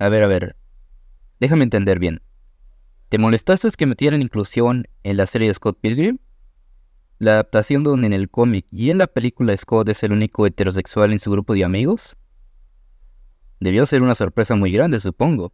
A ver, a ver. Déjame entender bien. ¿Te molestaste que metieran inclusión en la serie de Scott Pilgrim? La adaptación donde en el cómic y en la película Scott es el único heterosexual en su grupo de amigos? Debió ser una sorpresa muy grande, supongo.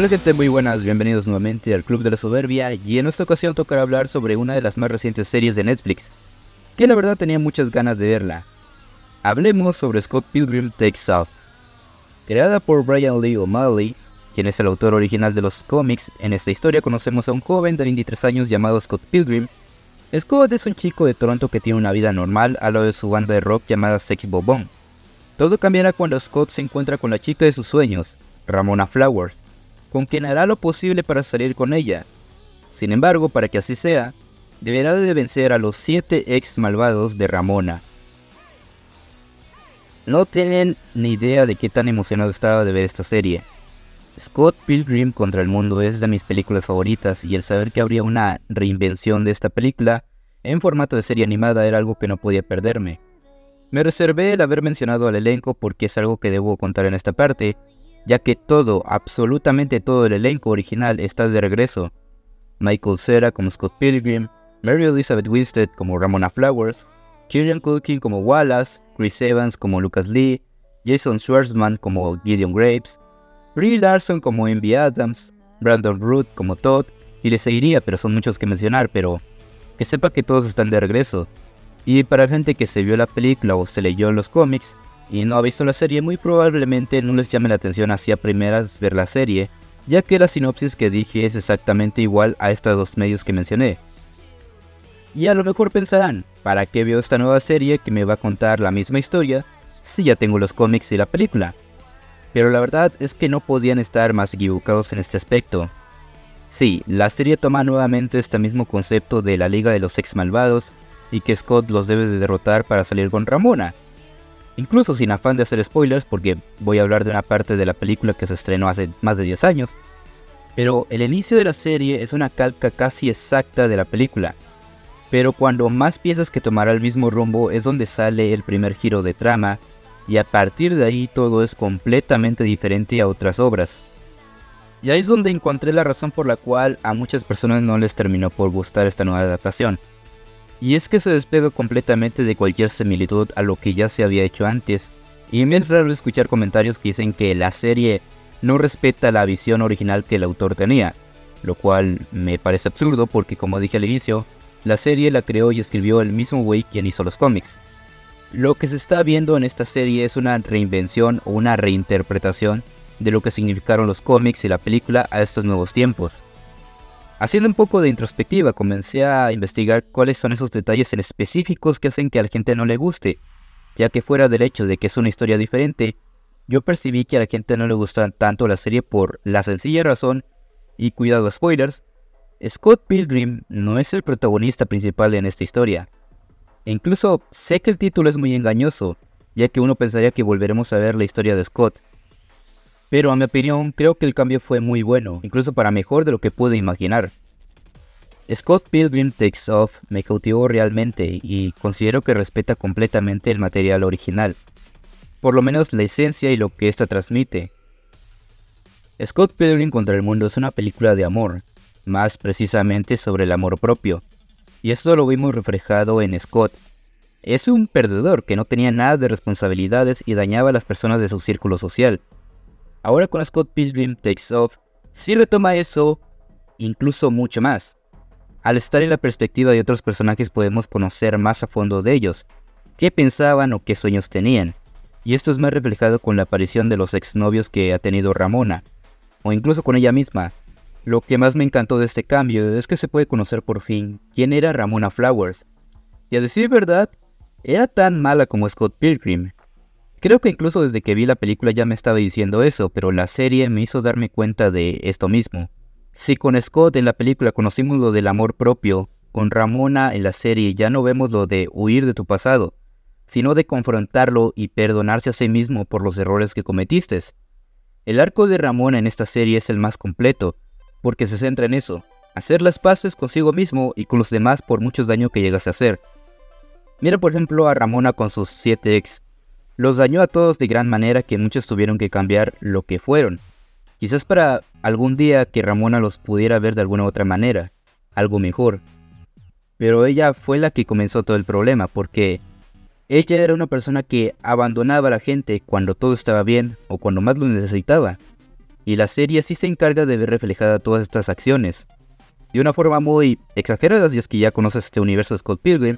Hola gente muy buenas, bienvenidos nuevamente al Club de la Soberbia y en esta ocasión tocará hablar sobre una de las más recientes series de Netflix, que la verdad tenía muchas ganas de verla. Hablemos sobre Scott Pilgrim Takes Off. Creada por Brian Lee O'Malley, quien es el autor original de los cómics, en esta historia conocemos a un joven de 23 años llamado Scott Pilgrim. Scott es un chico de Toronto que tiene una vida normal al lado de su banda de rock llamada Sex Bobón. Todo cambiará cuando Scott se encuentra con la chica de sus sueños, Ramona Flowers con quien hará lo posible para salir con ella. Sin embargo, para que así sea, deberá de vencer a los siete ex malvados de Ramona. No tienen ni idea de qué tan emocionado estaba de ver esta serie. Scott Pilgrim contra el mundo es de mis películas favoritas y el saber que habría una reinvención de esta película en formato de serie animada era algo que no podía perderme. Me reservé el haber mencionado al elenco porque es algo que debo contar en esta parte, ya que todo, absolutamente todo el elenco original está de regreso. Michael Cera como Scott Pilgrim, Mary Elizabeth Winstead como Ramona Flowers, Kieran Culkin como Wallace, Chris Evans como Lucas Lee, Jason Schwartzman como Gideon Graves, Brie Larson como Envy Adams, Brandon Root como Todd, y le seguiría, pero son muchos que mencionar, pero que sepa que todos están de regreso. Y para gente que se vio la película o se leyó los cómics, y no ha visto la serie, muy probablemente no les llame la atención así a primeras ver la serie, ya que la sinopsis que dije es exactamente igual a estos dos medios que mencioné. Y a lo mejor pensarán, ¿para qué veo esta nueva serie que me va a contar la misma historia si ya tengo los cómics y la película? Pero la verdad es que no podían estar más equivocados en este aspecto. Sí, la serie toma nuevamente este mismo concepto de la Liga de los Ex Malvados y que Scott los debe de derrotar para salir con Ramona, incluso sin afán de hacer spoilers porque voy a hablar de una parte de la película que se estrenó hace más de 10 años. Pero el inicio de la serie es una calca casi exacta de la película. Pero cuando más piensas que tomará el mismo rumbo es donde sale el primer giro de trama y a partir de ahí todo es completamente diferente a otras obras. Y ahí es donde encontré la razón por la cual a muchas personas no les terminó por gustar esta nueva adaptación. Y es que se despega completamente de cualquier similitud a lo que ya se había hecho antes. Y es raro escuchar comentarios que dicen que la serie no respeta la visión original que el autor tenía, lo cual me parece absurdo porque como dije al inicio, la serie la creó y escribió el mismo güey quien hizo los cómics. Lo que se está viendo en esta serie es una reinvención o una reinterpretación de lo que significaron los cómics y la película a estos nuevos tiempos. Haciendo un poco de introspectiva, comencé a investigar cuáles son esos detalles en específicos que hacen que a la gente no le guste, ya que fuera del hecho de que es una historia diferente, yo percibí que a la gente no le gusta tanto la serie por la sencilla razón, y cuidado spoilers, Scott Pilgrim no es el protagonista principal en esta historia. E incluso sé que el título es muy engañoso, ya que uno pensaría que volveremos a ver la historia de Scott, pero a mi opinión creo que el cambio fue muy bueno, incluso para mejor de lo que pude imaginar. Scott Pilgrim Takes Off me cautivó realmente y considero que respeta completamente el material original, por lo menos la esencia y lo que ésta transmite. Scott Pilgrim contra el mundo es una película de amor, más precisamente sobre el amor propio, y esto lo vimos reflejado en Scott. Es un perdedor que no tenía nada de responsabilidades y dañaba a las personas de su círculo social, Ahora con Scott Pilgrim Takes Off, sí retoma eso, incluso mucho más. Al estar en la perspectiva de otros personajes podemos conocer más a fondo de ellos, qué pensaban o qué sueños tenían. Y esto es más reflejado con la aparición de los exnovios que ha tenido Ramona, o incluso con ella misma. Lo que más me encantó de este cambio es que se puede conocer por fin quién era Ramona Flowers. Y a decir verdad, era tan mala como Scott Pilgrim, Creo que incluso desde que vi la película ya me estaba diciendo eso, pero la serie me hizo darme cuenta de esto mismo. Si con Scott en la película conocimos lo del amor propio, con Ramona en la serie ya no vemos lo de huir de tu pasado, sino de confrontarlo y perdonarse a sí mismo por los errores que cometiste. El arco de Ramona en esta serie es el más completo, porque se centra en eso, hacer las paces consigo mismo y con los demás por muchos daños que llegas a hacer. Mira por ejemplo a Ramona con sus 7 ex. Los dañó a todos de gran manera que muchos tuvieron que cambiar lo que fueron. Quizás para algún día que Ramona los pudiera ver de alguna otra manera, algo mejor. Pero ella fue la que comenzó todo el problema, porque ella era una persona que abandonaba a la gente cuando todo estaba bien o cuando más lo necesitaba. Y la serie sí se encarga de ver reflejada todas estas acciones. De una forma muy exagerada si es que ya conoces este universo de Scott Pilgrim.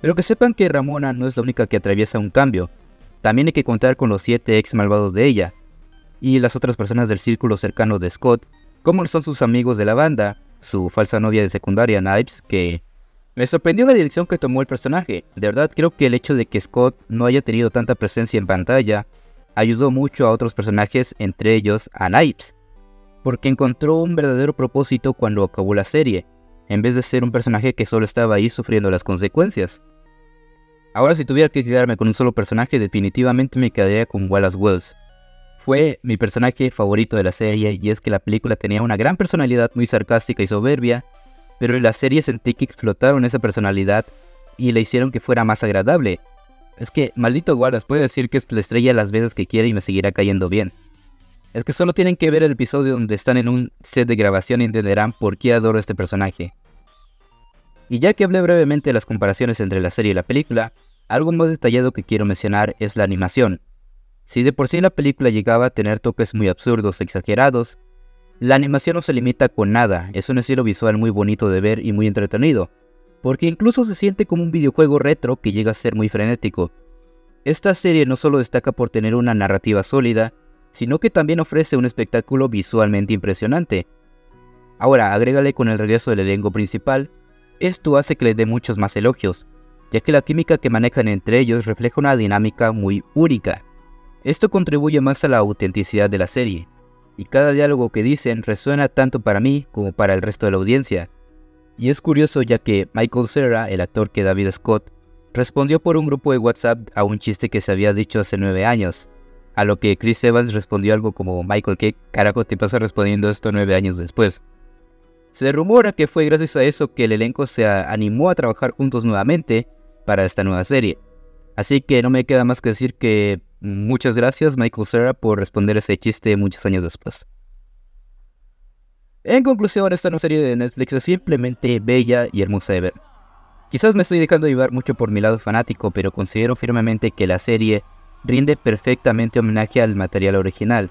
Pero que sepan que Ramona no es la única que atraviesa un cambio. También hay que contar con los siete ex malvados de ella. Y las otras personas del círculo cercano de Scott, como son sus amigos de la banda, su falsa novia de secundaria, Knives, que me sorprendió la dirección que tomó el personaje. De verdad creo que el hecho de que Scott no haya tenido tanta presencia en pantalla ayudó mucho a otros personajes, entre ellos a Knives, porque encontró un verdadero propósito cuando acabó la serie, en vez de ser un personaje que solo estaba ahí sufriendo las consecuencias. Ahora si tuviera que quedarme con un solo personaje, definitivamente me quedaría con Wallace Wells. Fue mi personaje favorito de la serie y es que la película tenía una gran personalidad muy sarcástica y soberbia, pero en la serie sentí que explotaron esa personalidad y le hicieron que fuera más agradable. Es que, maldito guardas, puede decir que es la estrella las veces que quiera y me seguirá cayendo bien. Es que solo tienen que ver el episodio donde están en un set de grabación y entenderán por qué adoro este personaje. Y ya que hablé brevemente de las comparaciones entre la serie y la película, algo más detallado que quiero mencionar es la animación. Si de por sí la película llegaba a tener toques muy absurdos o exagerados, la animación no se limita con nada, es un estilo visual muy bonito de ver y muy entretenido, porque incluso se siente como un videojuego retro que llega a ser muy frenético. Esta serie no solo destaca por tener una narrativa sólida, sino que también ofrece un espectáculo visualmente impresionante. Ahora, agrégale con el regreso del elenco principal, esto hace que le dé muchos más elogios, ya que la química que manejan entre ellos refleja una dinámica muy única. Esto contribuye más a la autenticidad de la serie, y cada diálogo que dicen resuena tanto para mí como para el resto de la audiencia. Y es curioso ya que Michael Cera, el actor que David Scott, respondió por un grupo de WhatsApp a un chiste que se había dicho hace nueve años, a lo que Chris Evans respondió algo como Michael, ¿qué carajo te pasa respondiendo esto nueve años después? Se rumora que fue gracias a eso que el elenco se animó a trabajar juntos nuevamente para esta nueva serie. Así que no me queda más que decir que Muchas gracias Michael Cera por responder ese chiste muchos años después. En conclusión, esta nueva serie de Netflix es simplemente bella y hermosa de ver. Quizás me estoy dejando llevar mucho por mi lado fanático, pero considero firmemente que la serie rinde perfectamente homenaje al material original,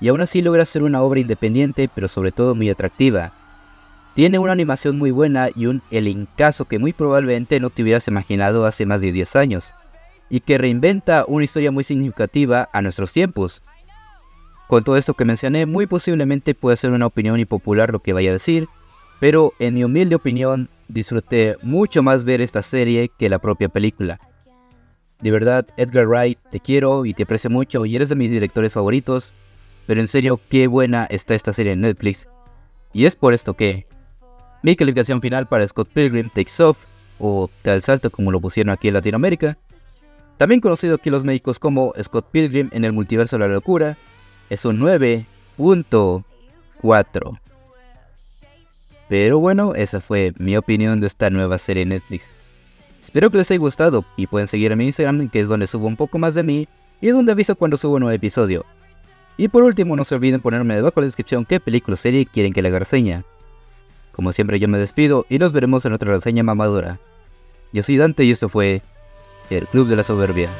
y aún así logra ser una obra independiente, pero sobre todo muy atractiva. Tiene una animación muy buena y un elencazo que muy probablemente no te hubieras imaginado hace más de 10 años y que reinventa una historia muy significativa a nuestros tiempos. Con todo esto que mencioné, muy posiblemente puede ser una opinión impopular lo que vaya a decir, pero en mi humilde opinión disfruté mucho más ver esta serie que la propia película. De verdad, Edgar Wright, te quiero y te aprecio mucho y eres de mis directores favoritos, pero en serio, qué buena está esta serie en Netflix. Y es por esto que mi calificación final para Scott Pilgrim Takes Off, o Tal Salto como lo pusieron aquí en Latinoamérica, también conocido aquí los médicos como Scott Pilgrim en el multiverso de la locura, es un 9.4. Pero bueno, esa fue mi opinión de esta nueva serie Netflix. Espero que les haya gustado y pueden seguir a mi Instagram que es donde subo un poco más de mí y donde aviso cuando subo un nuevo episodio. Y por último no se olviden ponerme debajo en la descripción qué película o serie quieren que le reseña. Como siempre yo me despido y nos veremos en otra reseña mamadora. Yo soy Dante y esto fue el Club de la Soberbia.